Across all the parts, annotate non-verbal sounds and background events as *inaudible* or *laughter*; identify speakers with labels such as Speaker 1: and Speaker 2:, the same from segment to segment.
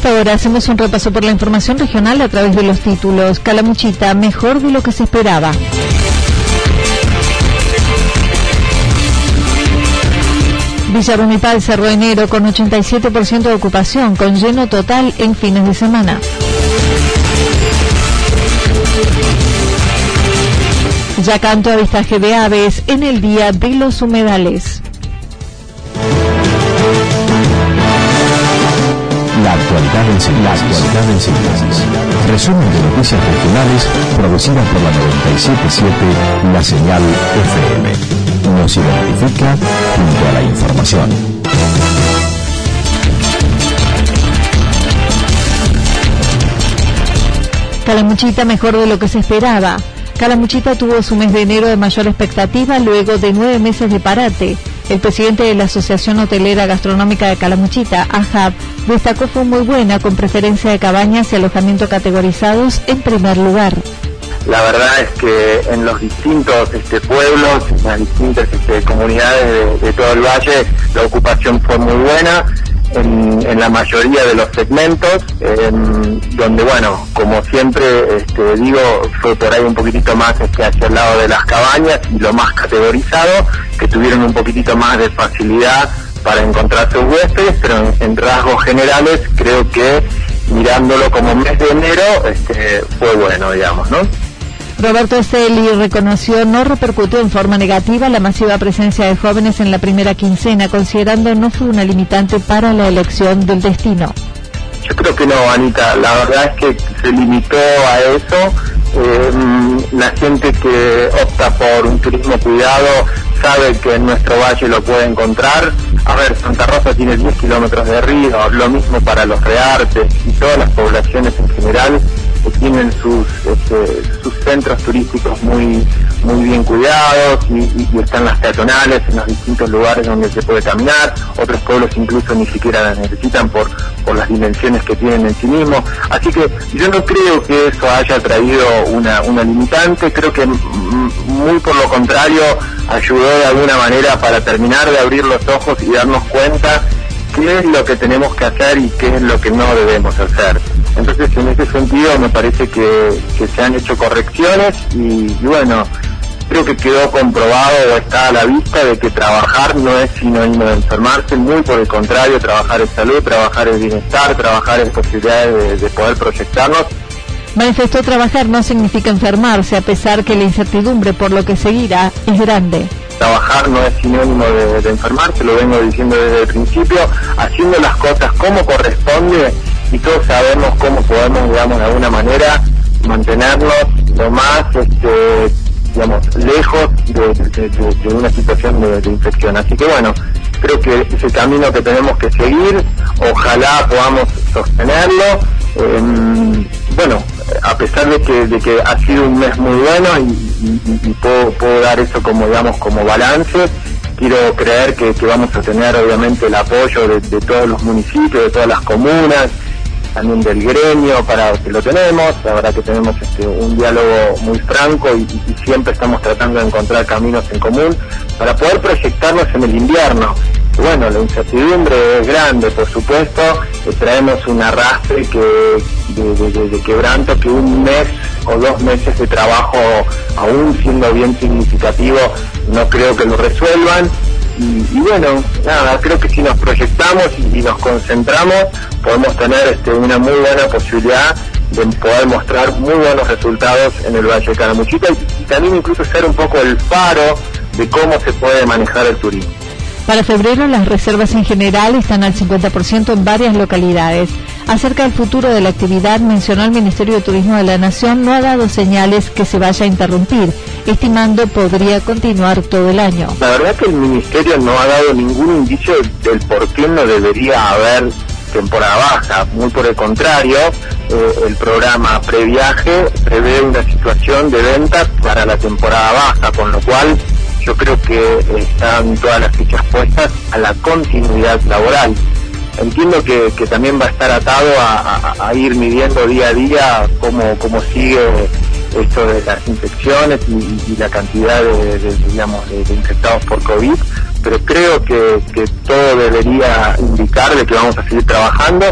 Speaker 1: A esta hora hacemos un repaso por la información regional a través de los títulos. Calamuchita, mejor de lo que se esperaba. Villa Rumipal cerró enero con 87% de ocupación, con lleno total en fines de semana. Ya canto avistaje de aves en el Día de los Humedales.
Speaker 2: Actualidad en síntesis. Resumen de noticias regionales producidas por la 977 La Señal FM nos identifica junto a la información.
Speaker 1: Calamuchita mejor de lo que se esperaba. Calamuchita tuvo su mes de enero de mayor expectativa luego de nueve meses de parate. El presidente de la Asociación Hotelera Gastronómica de Calamuchita, AHAB, destacó fue muy buena con preferencia de cabañas y alojamiento categorizados en primer lugar.
Speaker 3: La verdad es que en los distintos este, pueblos, en las distintas este, comunidades de, todo el valle, la ocupación fue muy buena. En, la mayoría de los segmentos, donde bueno, como siempre este, digo, fue por ahí un poquitito más este, hacia el lado de las cabañas y lo más categorizado, que tuvieron un poquitito más de facilidad para encontrar sus huéspedes, pero en rasgos generales creo que mirándolo como mes de enero este, fue bueno, digamos, ¿no?
Speaker 1: Roberto Esteli reconoció no repercutió en forma negativa la masiva presencia de jóvenes en la primera quincena, considerando no fue una limitante para la elección del destino.
Speaker 3: Yo creo que no, Anita. La verdad es que se limitó a eso. Eh, la gente que opta por un turismo cuidado sabe que en nuestro valle lo puede encontrar. A ver, Santa Rosa tiene 10 kilómetros de río, lo mismo para los reartes y todas las poblaciones en general tienen sus, este, sus centros turísticos muy, muy bien cuidados y, están las peatonales en los distintos lugares donde se puede caminar, otros pueblos incluso ni siquiera las necesitan por, por las dimensiones que tienen en sí mismos. Así que yo no creo que eso haya traído una, una limitante, creo que muy por lo contrario ayudó de alguna manera para terminar de abrir los ojos y darnos cuenta qué es lo que tenemos que hacer y qué es lo que no debemos hacer. Entonces, en ese sentido, me parece que, se han hecho correcciones y, bueno, creo que quedó comprobado o está a la vista de que trabajar no es sinónimo de enfermarse, muy por el contrario, trabajar en salud, trabajar en bienestar, trabajar en posibilidades de, poder proyectarnos.
Speaker 1: Manifestó trabajar no significa enfermarse, a pesar que la incertidumbre por lo que seguirá es grande
Speaker 3: trabajar no es sinónimo de, de, enfermarse, lo vengo diciendo desde el principio, haciendo las cosas como corresponde y todos sabemos cómo podemos, digamos, de alguna manera mantenernos lo más, este, digamos, lejos de, una situación de, infección. Así que bueno, creo que ese camino que tenemos que seguir, ojalá podamos sostenerlo. Em, bueno, a pesar de que, ha sido un mes muy bueno y, puedo, dar eso como, digamos, como balance, quiero creer que, vamos a tener obviamente el apoyo de, todos los municipios, de todas las comunas, también del gremio, para que lo tenemos, la verdad que tenemos este, un diálogo muy franco y, siempre estamos tratando de encontrar caminos en común para poder proyectarnos en el invierno. bueno, la incertidumbre es grande, por supuesto, traemos un arrastre que, de, quebranto que un mes o dos meses de trabajo, aún siendo bien significativo, no creo que lo resuelvan y, bueno, nada, creo que si nos proyectamos y, nos concentramos, podemos tener este, una muy buena posibilidad de poder mostrar muy buenos resultados en el Valle de Caramuchita y, también incluso ser un poco el faro de cómo se puede manejar el turismo.
Speaker 1: Para febrero las reservas en general están al 50% en varias localidades. Acerca del futuro de la actividad, mencionó el Ministerio de Turismo de la Nación, no ha dado señales que se vaya a interrumpir, estimando podría continuar todo el año.
Speaker 3: La verdad que el Ministerio no ha dado ningún indicio del por qué no debería haber temporada baja, muy por el contrario, eh, el programa previaje prevé una situación de ventas para la temporada baja, con lo cual yo creo que están todas las fichas puestas a la continuidad laboral. Entiendo que, también va a estar atado a, ir midiendo día a día cómo, cómo sigue esto de las infecciones y, la cantidad de, digamos, infectados por COVID, pero creo que, que todo debería indicar de que vamos a seguir trabajando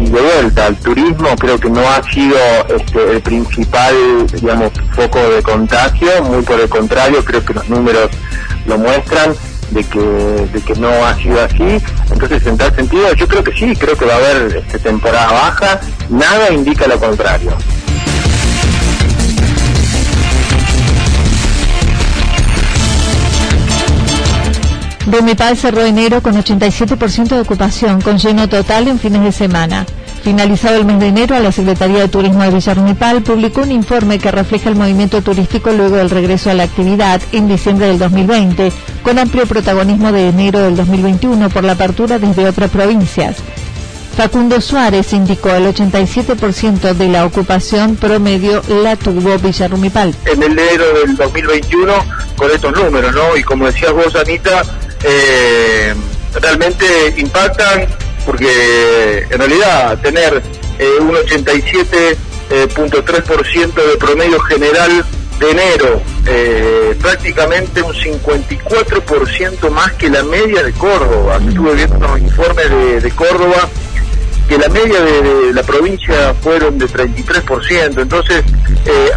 Speaker 3: y de vuelta, el turismo creo que no ha sido este, el principal, digamos, foco de contagio, muy por el contrario, creo que los números lo muestran de que, de que no ha sido así. Entonces, en tal sentido, yo creo que sí, creo que va a haber este, temporada baja, nada indica lo contrario.
Speaker 1: Rumipal cerró enero con 87% de ocupación, con lleno total en fines de semana. Finalizado el mes de enero, la Secretaría de Turismo de Villa Rumipal publicó un informe que refleja el movimiento turístico luego del regreso a la actividad en diciembre del 2020, con amplio protagonismo de enero del 2021 por la apertura desde otras provincias. Facundo Suárez indicó el 87% de la ocupación promedio la tuvo Villa Rumipal.
Speaker 4: En enero del 2021, con estos números, ¿no? Y como decías vos, Anita, eh, realmente impactan porque en realidad tener eh, un 87.3% eh, de promedio general de enero, prácticamente un 54% más que la media de Córdoba. Estuve viendo unos informes de, Córdoba que la media de, la provincia fueron de 33%. Entonces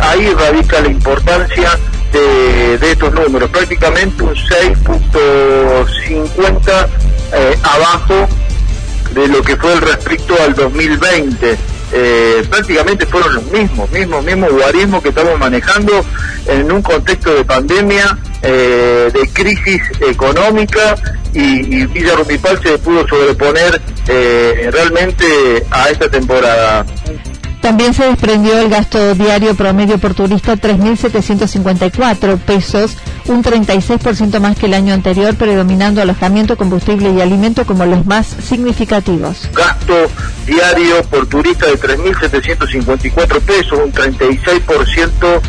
Speaker 4: ahí radica la importancia de, estos números, prácticamente un 6.50 eh, abajo de lo que fue el respecto al 2020. Eh, prácticamente fueron los mismos, mismos, mismos guarismos que estamos manejando en un contexto de pandemia, eh, de crisis económica y, y, Villa Rumipal se pudo sobreponer realmente a esta temporada.
Speaker 1: También se desprendió el gasto diario promedio por turista 3.754 pesos, un 36% más que el año anterior, predominando alojamiento, combustible y alimento como los más significativos.
Speaker 4: Gasto diario por turista de 3.754 pesos, un 36%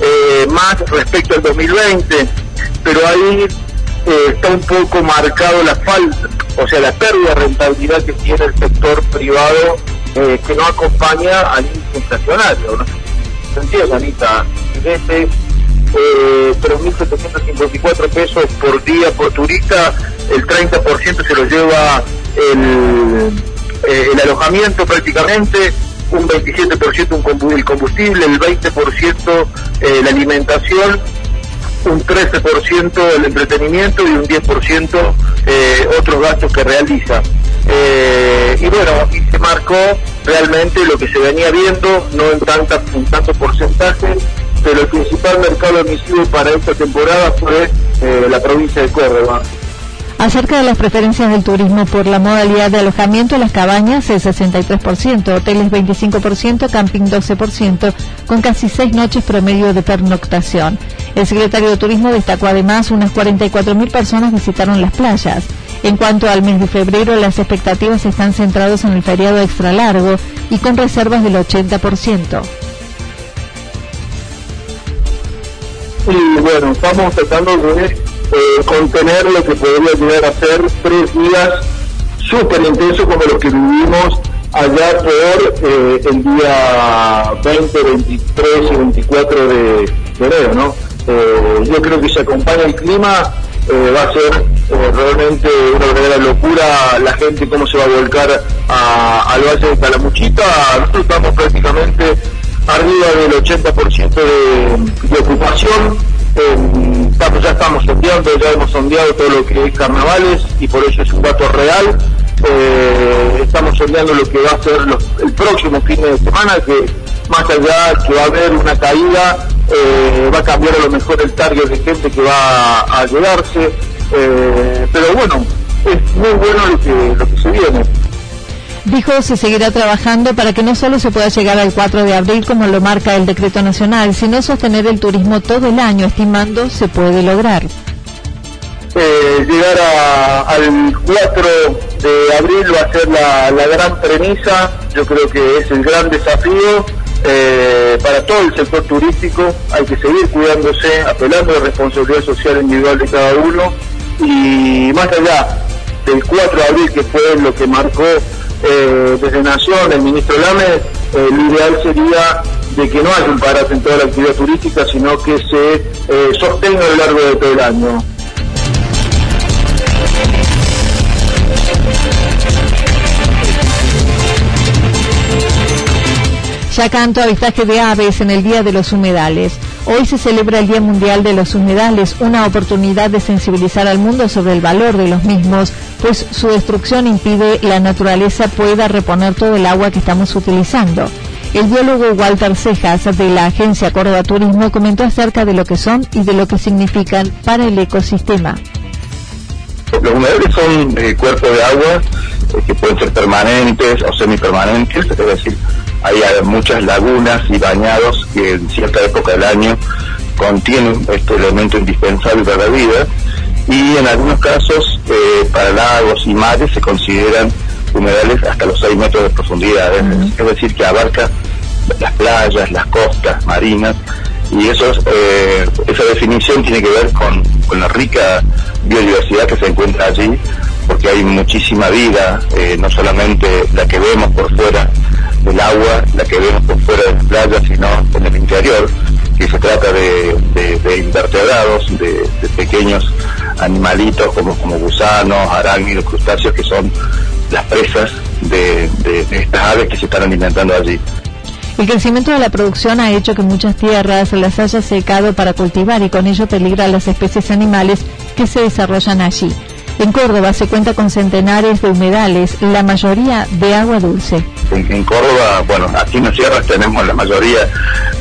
Speaker 4: eh, más respecto al 2020, pero ahí eh, está un poco marcado la falta, o sea, la pérdida de rentabilidad que tiene el sector privado eh, que no acompaña al índice inflacionario. ¿no? ¿Se entiende, Anita? Desde eh, 3.754 pesos por día por turista, el 30% se lo lleva el, eh, alojamiento prácticamente, un 27% un el combustible, el 20% eh, la alimentación, un 13% el entretenimiento y un 10% eh, otros gastos que realiza. Eh, y bueno, y marcó realmente lo que se venía viendo, no en, tanta, en tanto porcentaje, pero el principal mercado emisivo para esta temporada fue eh, la provincia de Córdoba.
Speaker 1: Acerca de las preferencias del turismo por la modalidad de alojamiento, las cabañas el 63%, hoteles 25%, camping 12%, con casi seis noches promedio de pernoctación. El secretario de Turismo destacó además unas 44.000 personas visitaron las playas. En cuanto al mes de febrero, las expectativas están centradas en el feriado extra largo y con reservas del 80%.
Speaker 4: Y bueno, estamos tratando de eh, contener lo que podría llegar a ser tres días súper intensos como los que vivimos allá por eh, el día 20, 23 y 24 de, enero, ¿no? Eh, yo creo que se acompaña el clima, va a ser realmente una verdadera locura la gente cómo se va a volcar al valle de Calamuchita, nosotros estamos prácticamente arriba del 80% de, ocupación, ya estamos enviando, ya hemos sondeado todo lo que es carnavales y por eso es un dato real. Eh, estamos sondeando lo que va a ser el próximo fin de semana, que más allá que va a haber una caída, eh, va a cambiar a lo mejor el target de gente que va a llegarse. Eh, pero bueno, es muy bueno lo que, lo que se viene.
Speaker 1: Dijo se seguirá trabajando para que no solo se pueda llegar al 4 de abril como lo marca el decreto nacional, sino sostener el turismo todo el año, estimando se puede lograr.
Speaker 4: Eh, llegar al 4 de abril va a ser la, gran premisa, yo creo que es el gran desafío eh, para todo el sector turístico, hay que seguir cuidándose, apelando a la responsabilidad social individual de cada uno y más allá del 4 de abril que fue lo que marcó eh, desde Nación, el ministro Lame, eh, lo ideal sería de que no haya un parate en toda la actividad turística, sino que se sostenga a lo largo de todo el año.
Speaker 1: Ya canto avistaje de aves en el Día de los Humedales. Hoy se celebra el Día Mundial de los Humedales, una oportunidad de sensibilizar al mundo sobre el valor de los mismos, pues su destrucción impide la naturaleza pueda reponer todo el agua que estamos utilizando. El biólogo Walter Cejas de la agencia Córdoba Turismo comentó acerca de lo que son y de lo que significan para el ecosistema.
Speaker 5: Los humedales son eh, cuerpos de agua eh, que pueden ser permanentes o semipermanentes, es decir, hay muchas lagunas y bañados que en cierta época del año contienen este elemento indispensable para la vida. Y en algunos casos eh, para lagos y mares se consideran humedales hasta los 6 metros de profundidad, es decir, que abarca las playas, las costas marinas. Y eso eh, esa definición tiene que ver con, con, la rica biodiversidad que se encuentra allí, porque hay muchísima vida, eh, no solamente la que vemos por fuera del agua, la que vemos por fuera de las playas, sino en el interior, que se trata de, invertebrados, de, pequeños animalitos como, como gusanos, arácnidos, crustáceos, que son las presas de, estas aves que se están alimentando allí.
Speaker 1: El crecimiento de la producción ha hecho que muchas tierras las haya secado para cultivar y con ello peligra las especies animales que se desarrollan allí. En Córdoba se cuenta con centenares de humedales, la mayoría de agua dulce.
Speaker 5: En, Córdoba, bueno, aquí en las sierras tenemos la mayoría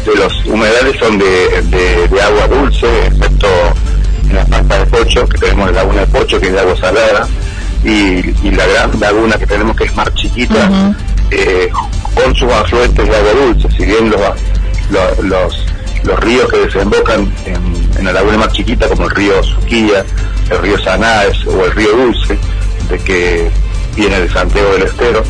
Speaker 5: de los humedales son de, agua dulce, excepto en la pasta de Pocho, que tenemos la laguna de Pocho, que es de agua salada, y, la gran laguna que tenemos que es Mar Chiquita, eh, con sus afluentes de agua dulce, si bien los, los, los, ríos que desembocan en, en la laguna Mar Chiquita, como el río Suquilla, el río Sanaes o el río Dulce, de que viene de Santiago del Estero,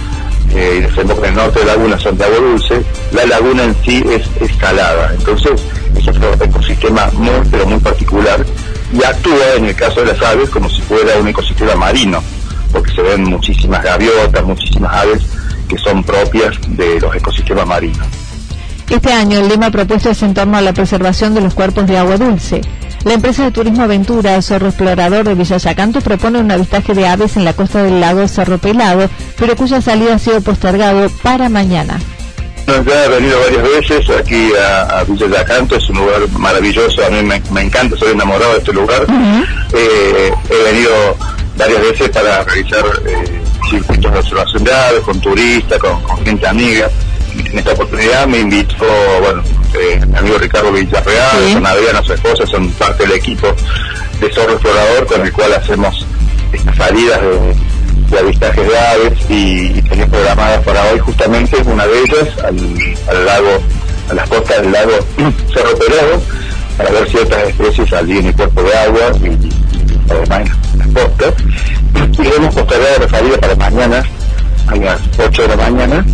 Speaker 5: eh, y desemboca en el norte de la laguna Santiago Dulce, la laguna en sí es escalada. Entonces, es un ecosistema muy, pero muy particular y actúa en el caso de las aves como si fuera un ecosistema marino, porque se ven muchísimas gaviotas, muchísimas aves que son propias de los ecosistemas marinos.
Speaker 1: Este año el lema propuesto es en torno a la preservación de los cuerpos de agua dulce. La empresa de turismo Aventura, Zorro Explorador de Villa Yacanto, propone un avistaje de aves en la costa del lago Cerro Pelado, pero cuya salida ha sido postergado para mañana.
Speaker 5: ya he venido varias veces aquí a, Villa Yacanto, es un lugar maravilloso, a mí me, encanta, soy enamorado de este lugar. Eh, he venido varias veces para realizar eh, circuitos de observación de aves, con turistas, con gente amiga en esta oportunidad me invitó, bueno, eh, mi amigo Ricardo Villarreal, ¿Sí? con Adriana, su esposa, son parte del equipo de Zorro Explorador con el cual hacemos estas salidas de, avistajes de aves y, y tenía programadas para hoy justamente una de ellas al, lago, a las costas del lago *clears throat* Cerro Pelado, para ver ciertas especies allí en el cuerpo de agua y, además en las costas. *clears throat* Y hemos postergado la salida para mañana a las 8 de la mañana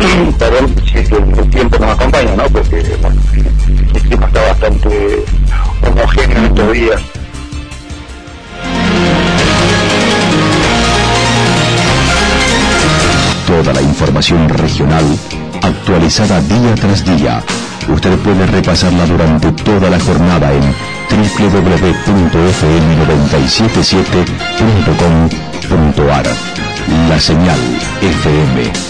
Speaker 5: *clears throat* perdón si es que el tiempo nos acompaña, ¿no? Porque bueno, el clima está bastante homogéneo en estos días.
Speaker 2: Toda la información regional actualizada día tras día. Usted puede repasarla durante toda la jornada en www.fm977.com.ar. La señal FM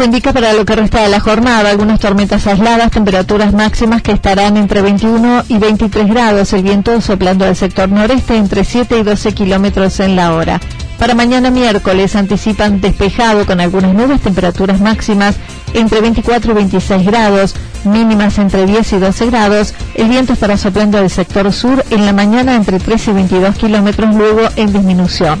Speaker 1: Pronóstico indica para lo que resta de la jornada algunas tormentas aisladas, temperaturas máximas que estarán entre 21 y 23 grados, el viento soplando del sector noreste entre 7 y 12 kilómetros en la hora. Para mañana miércoles anticipan despejado con algunas nubes, temperaturas máximas entre 24 y 26 grados, mínimas entre 10 y 12 grados. El viento estará soplando del sector sur en la mañana entre 13 y 22 kilómetros, luego en disminución.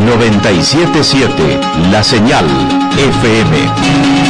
Speaker 2: 977 La Señal FM.